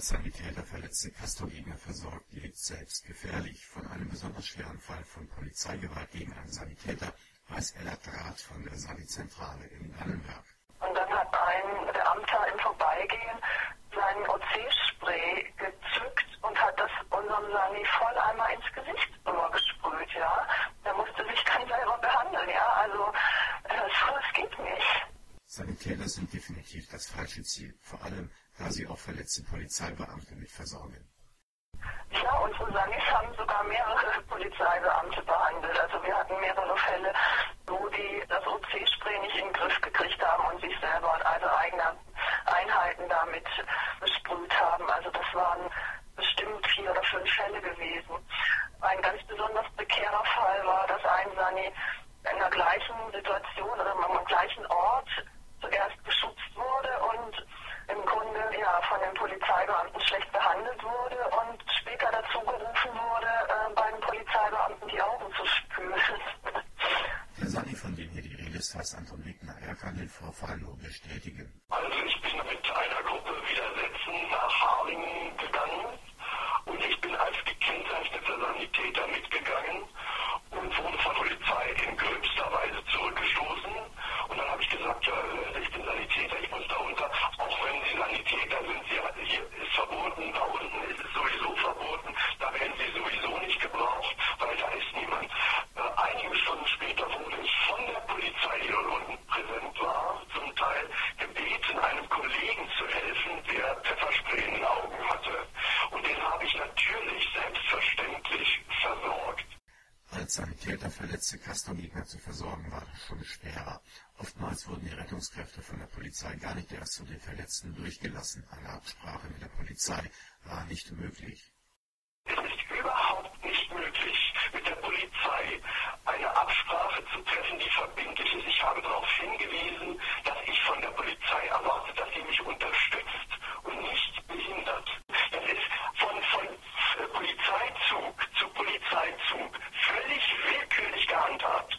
Als Sanitäter verletzte Castro-Gegner versorgt, lebt selbst gefährlich. Von einem besonders schweren Fall von Polizeigewalt gegen einen Sanitäter weiß Ella Draht von der Sanizentrale in Annenberg. Sanitäter sind definitiv das falsche Ziel, vor allem da sie auch verletzte Polizeibeamte mit versorgen. Ja, unsere Sanis haben sogar mehrere Polizeibeamte behandelt. Also wir hatten mehrere Fälle, wo die das OC-Spray nicht in den Griff gekriegt haben und sich selber also eigene Einheiten damit besprüht haben. Also das waren bestimmt vier oder fünf Fälle gewesen. Ein ganz besonders prekärer Fall war, dass ein Sani in der gleichen Situation oder am gleichen Ort zuerst geschützt wurde und im Grunde ja von den Polizeibeamten schlecht behandelt wurde und später dazu gerufen wurde, äh, bei den Polizeibeamten die Augen zu spülen. Der Sani, von dem hier die Rede ist, heißt Anton Wegner. Er kann den Vorfall nur bestätigen. Also ich bin mit einer Gruppe Widersetzen nach Harlingen gegangen und ich bin als gekennzeichneter Sanitäter mitgegangen und wurde von Polizei in gröbster Weise zurückgestoßen. Und dann habe ich gesagt, ja, ich bin Sanitäter, ich muss da unter, auch wenn Sie Sanitäter sind, Sie, hier ist verboten, da unten ist es sowieso verboten, da werden Sie sowieso nicht gebraucht, weil da ist niemand. Äh, einige Stunden später wurde ich von der Polizei, die dort unten präsent war, zum Teil gebeten, einem Kollegen zu helfen, der Pfefferspray in den Augen hatte. Und den habe ich natürlich selbstverständlich versorgt. Als Sanitäter verletzte Castor-Gegner zu versorgen, war das schon schwerer. Oftmals wurden die Rettungskräfte von der Polizei gar nicht erst zu den Verletzten durchgelassen. Eine Absprache mit der Polizei war nicht möglich. on top.